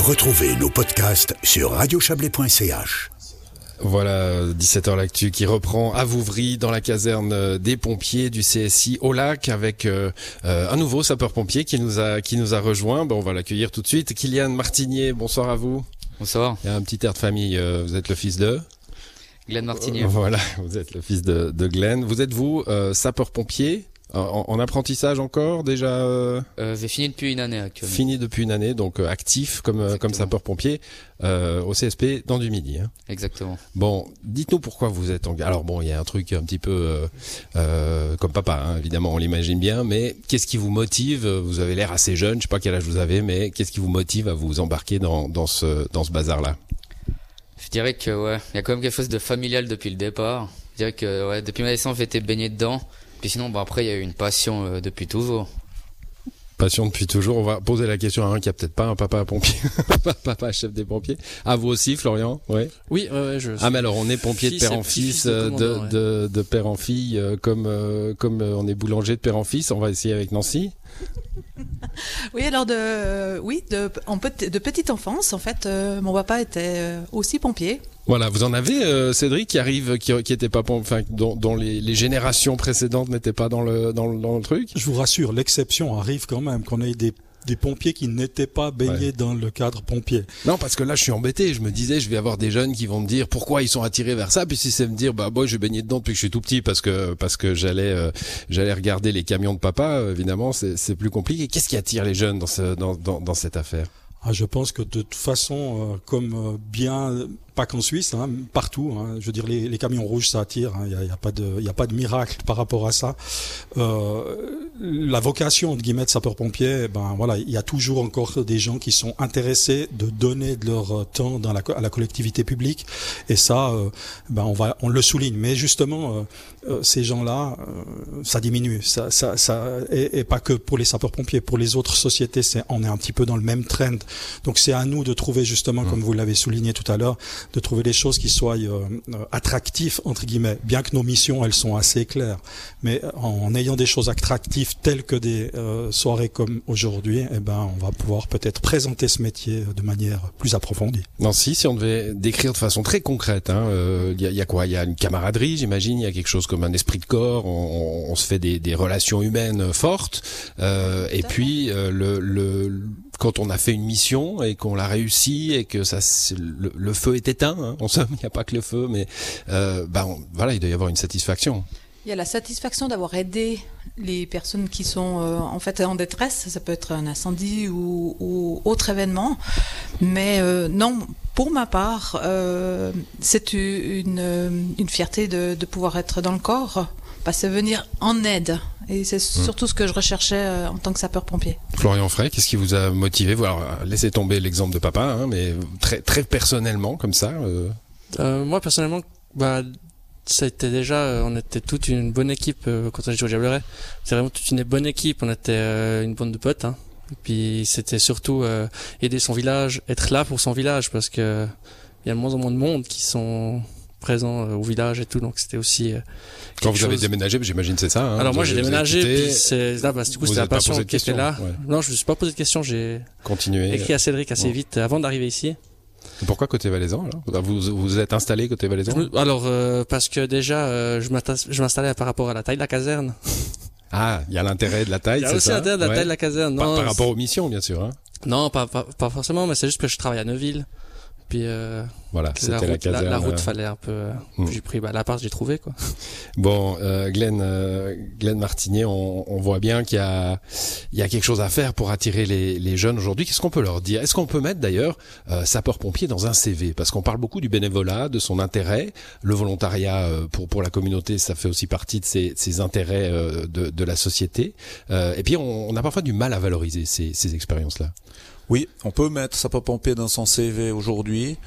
Retrouvez nos podcasts sur radiochablais.ch. Voilà, 17h l'actu qui reprend à Vouvry dans la caserne euh, des pompiers du CSI au lac avec euh, euh, un nouveau sapeur-pompier qui nous a qui nous a rejoint. Bon, on va l'accueillir tout de suite. Kylian Martinier, bonsoir à vous. Bonsoir. Il y a un petit air de famille. vous êtes le fils de Glenn Martinier. Voilà, vous êtes le fils de, de Glenn. Vous êtes vous sapeur-pompier en, apprentissage encore déjà euh... euh J'ai fini depuis une année actuellement. Fini depuis une année, donc euh, actif comme euh, comme sapeur-pompier euh, au CSP dans du Midi. Hein. Exactement. Bon, dites-nous pourquoi vous êtes engagé. Alors bon, il y a un truc un petit peu comme papa, hein, évidemment, on l'imagine bien, mais qu'est-ce qui vous motive? Vous avez l'air assez jeune, je sais pas quel âge vous avez, mais qu'est-ce qui vous motive à vous embarquer dans dans ce dans ce bazar-là? Je dirais que ouais, il y a quand même quelque chose de familial depuis le départ. Je dirais que ouais, depuis ma naissance, j'ai été baigné dedans. Puis sinon, bah après, il y a eu une passion euh, depuis toujours. Passion depuis toujours. On va poser la question à un qui a peut-être pas un papa pompier, papa chef des pompiers. À vous aussi, Florian. Ouais. Oui, ouais, je. Ah mais alors on est pompier de père en fils, de, de, de, père en fille, euh, comme euh, comme on est boulanger de père en fils. On va essayer avec Nancy. oui, alors de oui de en de petite enfance, en fait, mon papa était aussi pompier. Voilà, vous en avez, euh, Cédric, qui arrive, qui, qui était pas, enfin, dont, les, les, générations précédentes n'étaient pas dans le, dans, dans le truc. Je vous rassure, l'exception arrive quand même, qu'on ait des des pompiers qui n'étaient pas baignés dans le cadre pompier. Non, parce que là, je suis embêté. Je me disais, je vais avoir des jeunes qui vont me dire pourquoi ils sont attirés vers ça. Puis si c'est me dire, bah moi, je vais baigner dedans depuis que je suis tout petit parce que parce que j'allais euh, j'allais regarder les camions de papa. Évidemment, c'est plus compliqué. Qu'est-ce qui attire les jeunes dans ce dans dans, dans cette affaire? Ah, je pense que de toute façon, euh, comme euh, bien pas qu'en Suisse, hein, partout. Hein, je veux dire, les, les, camions rouges, ça attire. Il hein, n'y a, a, pas de, il a pas de miracle par rapport à ça. Euh, la vocation de guillemets de sapeur-pompier, ben voilà, il y a toujours encore des gens qui sont intéressés de donner de leur temps dans la, à la collectivité publique. Et ça, euh, ben on va, on le souligne. Mais justement, euh, euh ces gens-là, euh, ça diminue. Ça, ça, ça et, et, pas que pour les sapeurs-pompiers, pour les autres sociétés, c'est, on est un petit peu dans le même trend. Donc c'est à nous de trouver justement, mmh. comme vous l'avez souligné tout à l'heure, de trouver des choses qui soient euh, attractives entre guillemets. Bien que nos missions elles sont assez claires, mais en ayant des choses attractives telles que des euh, soirées comme aujourd'hui, eh ben on va pouvoir peut-être présenter ce métier de manière plus approfondie. Nancy, si on devait décrire de façon très concrète, hein, euh, il hein, y, y, a, quoi? Il y a une camaraderie, j'imagine. Il y a quelque chose comme un esprit de corps. On, on se fait des, des, relations humaines fortes. Euh, et puis le, le quand on a fait une mission et qu'on l'a réussi et que ça le, feu est éteint, hein, en somme, il n'y a pas que le feu, mais euh, ben, voilà, il doit y avoir une satisfaction. Il y a la satisfaction d'avoir aidé les personnes qui sont euh, en fait en détresse. Ça peut être un incendie ou, autre événement, mais euh, non. Pour ma part, c'est une, fierté de pouvoir être dans le corps bah, c'est venir en aide. Et c'est hmm. surtout ce que je recherchais euh, en tant que sapeur-pompier. Florian Frey, qu'est-ce qui vous a motivé? Alors, laissez tomber l'exemple de papa, hein, mais très, très personnellement, comme ça euh... Euh, Moi, personnellement, bah, ça a été déjà, euh, on était toute une bonne équipe euh, quand on joué au Diableret. C'est vraiment toute une bonne équipe, on était une bande de potes. Hein. Et puis c'était surtout aider son village, être là pour son village, parce que il y a de moins en moins de monde qui sont présent euh, au village et tout donc c'était aussi euh, quand vous avez déménagé j'imagine c'est ça hein, alors moi j'ai déménagé puis c'est là bah, du coup c'était la passion qui était là. non je me suis pas posé de questions j'ai continué écrit à Cédric assez vite avant d'arriver ici. Pourquoi côté valaisan alors? Vous vous êtes installé côté valaisan? Alors euh, parce que déjà je m'installais par rapport à la taille de la caserne. Ah il y a l'intérêt de la taille il y a aussi l'intérêt de la taille de la caserne non, par, rapport aux missions bien sûr hein. non pas, pas, pas forcément mais c'est juste que je travaille à Neuville puis euh, voilà, c'était la, caserne. La, route fallait un peu. Mm. J'ai pris bah, la part, j'ai trouvé quoi. Bon, euh, Glenn, euh, Glenn Martinier, on, on voit bien qu'il y a, il y a quelque chose à faire pour attirer les, les jeunes aujourd'hui. Qu'est-ce qu'on peut leur dire? Est-ce qu'on peut mettre d'ailleurs euh, sapeur-pompier dans un CV Parce qu'on parle beaucoup du bénévolat, de son intérêt. Le volontariat euh, pour pour la communauté, ça fait aussi partie de ses, ses intérêts euh, de, de la société. et puis on, on, a parfois du mal à valoriser ces, ces expériences-là. Oui, on peut mettre sapeur-pompier dans son CV aujourd'hui.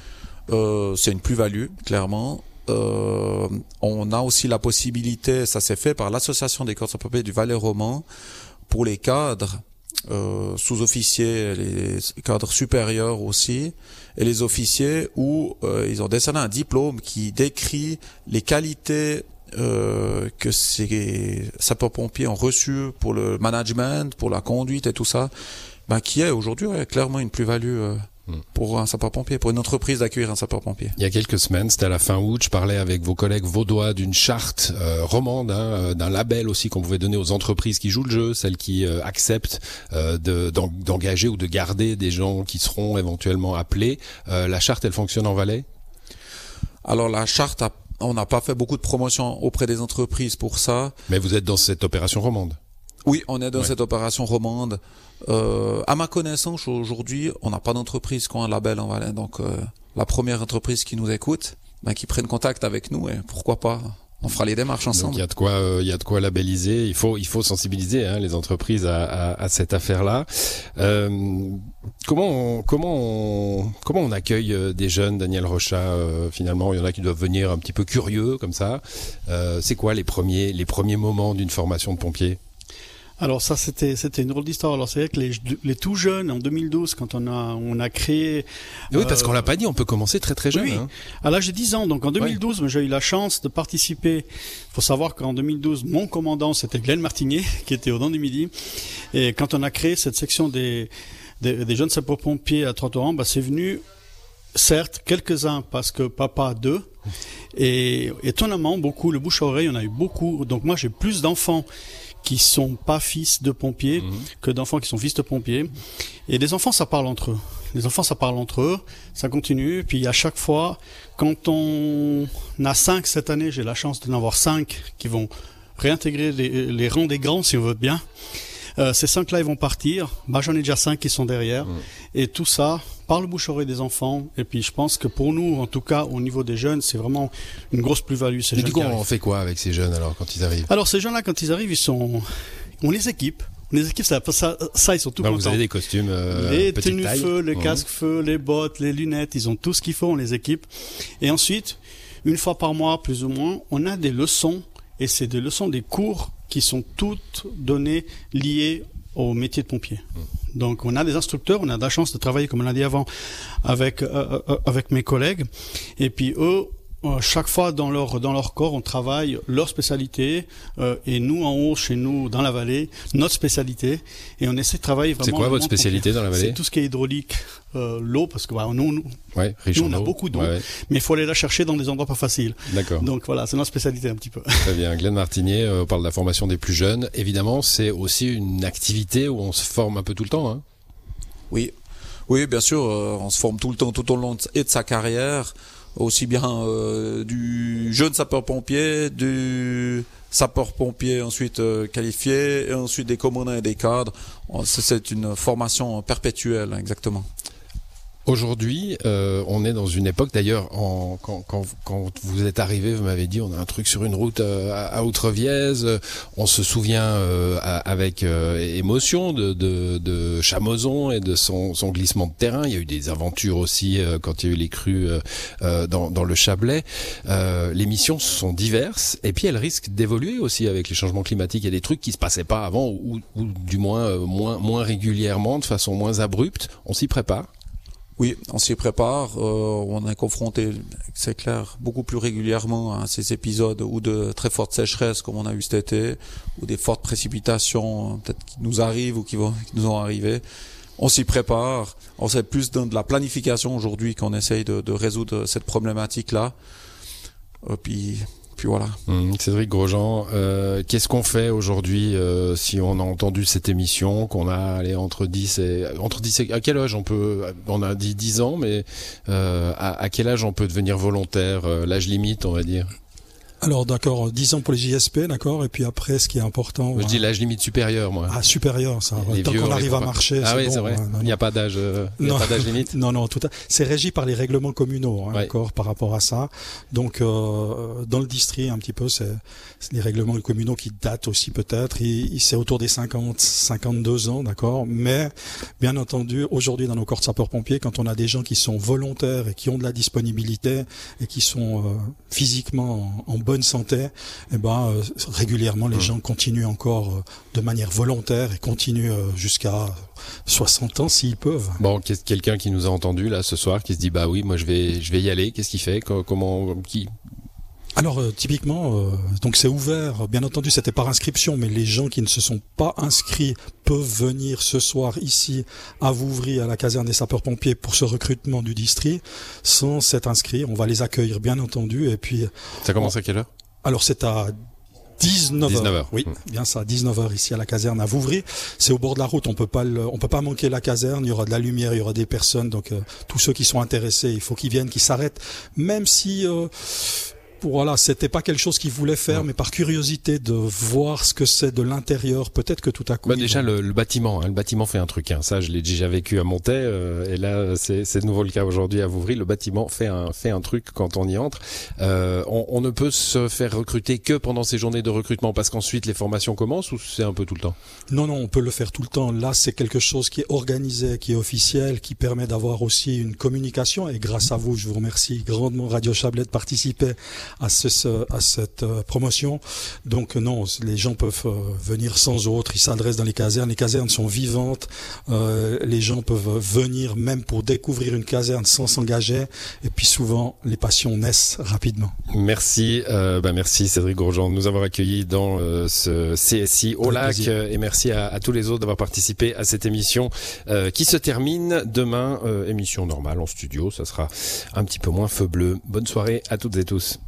Euh, c'est une plus-value, clairement. Euh, on a aussi la possibilité, ça s'est fait par l'association des corps sapeurs-pompiers du Valais roman pour les cadres euh, sous-officiers, les cadres supérieurs aussi, et les officiers où euh, ils ont décerné un diplôme qui décrit les qualités euh, que ces sapeurs-pompiers ont reçues pour le management, pour la conduite et tout ça ben, qui est aujourd'hui clairement une plus-value euh, Hmm. pour un sapeur-pompier, pour une entreprise d'accueillir un sapeur-pompier. Il y a quelques semaines, c'était à la fin août, je parlais avec vos collègues vaudois d'une charte euh, romande, hein, euh, d'un label aussi qu'on pouvait donner aux entreprises qui jouent le jeu, celles qui euh, acceptent euh, de- d'en- d'engager ou de garder des gens qui seront éventuellement appelés. Euh, la charte, elle fonctionne en Valais? Alors la charte, a- on n'a pas fait beaucoup de promotion auprès des entreprises pour ça. Mais vous êtes dans cette opération romande? Oui, on est dans Ouais. cette opération romande. Euh, à ma connaissance, aujourd'hui, on n'a pas d'entreprise qui a un label en Valais. Donc, euh, la première entreprise qui nous écoute, ben, qui prenne contact avec nous, et pourquoi pas, on fera les démarches ensemble. il y a de quoi, euh, il y a de quoi labelliser. Il faut, il faut sensibiliser hein, les entreprises à, à- à cette affaire-là. Euh, comment, on, comment, on, comment on accueille euh, des jeunes, Daniel Rocha euh, Finalement, il y en a qui doivent venir un petit peu curieux comme ça. Euh, c'est quoi les premiers, les premiers moments d'une formation de pompier? Alors ça c'était c'était une drôle d'histoire. Alors c'est vrai que les, les tout jeunes en 2012 quand on a on a créé Oui, parce Euh, qu'on l'a pas dit, on peut commencer très très jeune. oui. hein. à l'âge de 10 ans donc en 2012 moi, j'ai eu la chance de participer. faut savoir qu'en 2012 mon commandant c'était Glenn Martinier qui était au Don du Midi et quand on a créé cette section des des, des jeunes sapeurs-pompiers à Trottoir, bah c'est venu certes quelques-uns parce que papa a deux et étonnamment beaucoup le bouche à oreille on a eu beaucoup donc moi j'ai plus d'enfants qui sont pas fils de pompiers Mhm. que d'enfants qui sont fils de pompiers. Et les enfants, ça parle entre eux. Les enfants, ça parle entre eux, ça continue. Puis à chaque fois, quand on a cinq cette année, j'ai la chance d'en avoir cinq qui vont réintégrer les, les rangs des grands, si on veut bien. Euh, ces cinq-là, ils vont partir. Bah, j'en ai déjà cinq qui sont derrière. Et tout ça, par le bouche-oreille des enfants. Et puis, je pense que pour nous, en tout cas, au niveau des jeunes, c'est vraiment une grosse plus-value. ces Mais jeunes du coup, on arrivent. fait quoi avec ces jeunes alors quand ils arrivent? Alors, ces jeunes-là, quand ils arrivent, ils sont, on les équipe. On les équipe, ça, ça, ça ils sont tout Donc, contents. Vous avez des costumes euh, les tenues taille. feu, les casques feu, les bottes, les lunettes, ils ont tout ce qu'il faut, on les équipe. Et ensuite, une fois par mois, plus ou moins, on a des leçons, et c'est des leçons, des cours qui sont toutes données liées au métier de pompier. Donc on a des instructeurs, on a de la chance de travailler, comme on l'a dit avant, avec euh, euh, avec mes collègues. Et puis eux, euh, chaque fois dans leur dans leur corps, on travaille leur spécialité. euh, et nous en haut, chez nous, dans la vallée, notre spécialité. Et on essaie de travailler vraiment. C'est quoi votre spécialité dans la vallée C'est tout ce qui est hydraulique, euh, l'eau, parce que bah, nous, nous- Ouais, riche Nous, en on a eau. beaucoup d'eau. Ouais, ouais. mais il faut aller la chercher dans des endroits pas faciles. D'accord. Donc voilà, c'est notre spécialité un petit peu. Très bien. Glenn Martinier, euh, on parle de la formation des plus jeunes. Évidemment, c'est aussi une activité où on se forme un peu tout le temps. Hein. Oui, oui, bien sûr, euh, on se forme tout le temps, tout au long de, et de sa carrière, aussi bien euh, du jeune sapeur-pompier, du sapeur-pompier ensuite euh, qualifié, et ensuite des commandants et des cadres. On- C'est c'est une formation perpétuelle, exactement. Aujourd'hui, euh, on est dans une époque, d'ailleurs, quand, quand, quand vous êtes arrivé, vous m'avez dit, on a un truc sur une route euh, à, Outrevièze. Euh, On se souvient euh, avec euh, émotion de, de, de Chamozon et de son, son glissement de terrain. Il y a eu des aventures aussi euh, quand il y a eu les crues dans, dans le Chablais. Les missions sont diverses et puis elles risquent d'évoluer aussi avec les changements climatiques. Il y a des trucs qui se passaient pas avant ou, ou du moins moins, moins régulièrement, de façon moins abrupte. On s'y prépare. Oui, on s'y prépare. euh, on est confronté, c'est clair, beaucoup plus régulièrement à ces épisodes ou de très fortes sécheresses comme on a eu cet été, ou des fortes précipitations euh, peut-être qui nous arrivent ou qui vont qui nous ont arrivé. On s'y prépare. On sait plus dans de la planification aujourd'hui qu'on essaye de, de résoudre cette problématique-là. Euh, puis, Hum, Cédric Grosjean, euh, qu'est-ce qu'on fait aujourd'hui euh, si on a entendu cette émission, qu'on a allé entre 10 et entre 10 et à quel âge on peut on a dit 10 ans mais euh, à, à quel âge on peut devenir volontaire l'âge limite on va dire? Alors d'accord, 10 ans pour les JSP, d'accord, et puis après ce qui est important, Je dis l'âge limite supérieur moi. ah supérieur, ça. Les Tant qu'on arrive à pas. marcher, Ah oui, bon, c'est vrai. ouais, non, Il n'y a pas d'âge euh, il y a Non. pas d'âge limite. Non, non, tout à... c'est régi par les règlements communaux, hein, Ouais. d'accord, par rapport à ça. Donc, euh, dans le district, un petit peu, c'est les règlements communaux qui datent aussi peut-être. C'est autour des 50, 52 ans, d'accord. Mais, bien entendu, aujourd'hui, dans nos corps de sapeurs-pompiers, quand on a des gens qui sont volontaires et qui ont de la disponibilité et qui sont euh, physiquement en, en bonne santé, eh ben, euh, régulièrement, les Mmh. gens continuent encore euh, de manière volontaire et continuent euh, jusqu'à 60 ans s'ils peuvent. Bon, quelqu'un qui nous a entendu là ce soir qui se dit bah oui, moi je vais je vais y aller, qu'est-ce qu'il fait Co- comment qui Alors euh, typiquement, euh, donc c'est ouvert. Bien entendu, c'était par inscription, mais les gens qui ne se sont pas inscrits peuvent venir ce soir ici à Vouvry, à la caserne des sapeurs-pompiers pour ce recrutement du district. Sans s'être inscrits, on va les accueillir, bien entendu. Et puis, Ça commence à quelle heure? alors c'est à 19h. 19h. Oui, Mm. bien ça, 19h ici à la caserne à Vouvry. C'est au bord de la route, on peut pas le- on peut pas manquer la caserne, il y aura de la lumière, il y aura des personnes donc euh, tous ceux qui sont intéressés, il faut qu'ils viennent, qu'ils s'arrêtent même si euh, voilà, c'était pas quelque chose qu'ils voulaient faire, mais par curiosité de voir ce que c'est de l'intérieur, peut-être que tout à coup. Bah déjà vont- le, le bâtiment, hein, le bâtiment fait un truc. Hein. Ça, je l'ai déjà vécu à Montaix, euh, et là c'est c'est de nouveau le cas aujourd'hui à Vouvry. Le bâtiment fait un fait un truc quand on y entre. Euh, on, on ne peut se faire recruter que pendant ces journées de recrutement parce qu'ensuite les formations commencent ou c'est un peu tout le temps? Non, non, on peut le faire tout le temps. Là, c'est quelque chose qui est organisé, qui est officiel, qui permet d'avoir aussi une communication. Et grâce à vous, je vous remercie grandement Radio Chablais de participer à, ce, à cette euh, promotion. Donc euh, non, les gens peuvent euh, venir sans autre. Ils s'adressent dans les casernes. Les casernes sont vivantes. Euh, les gens peuvent venir même pour découvrir une caserne sans s'engager. Et puis souvent, les passions naissent rapidement. Merci, euh, bah merci Cédric Gourjean de nous avoir accueillis dans euh, ce CSI au lac et merci à, à tous les autres d'avoir participé à cette émission qui se termine demain. émission normale en studio, ça sera un petit peu moins feu bleu. Bonne soirée à toutes et tous.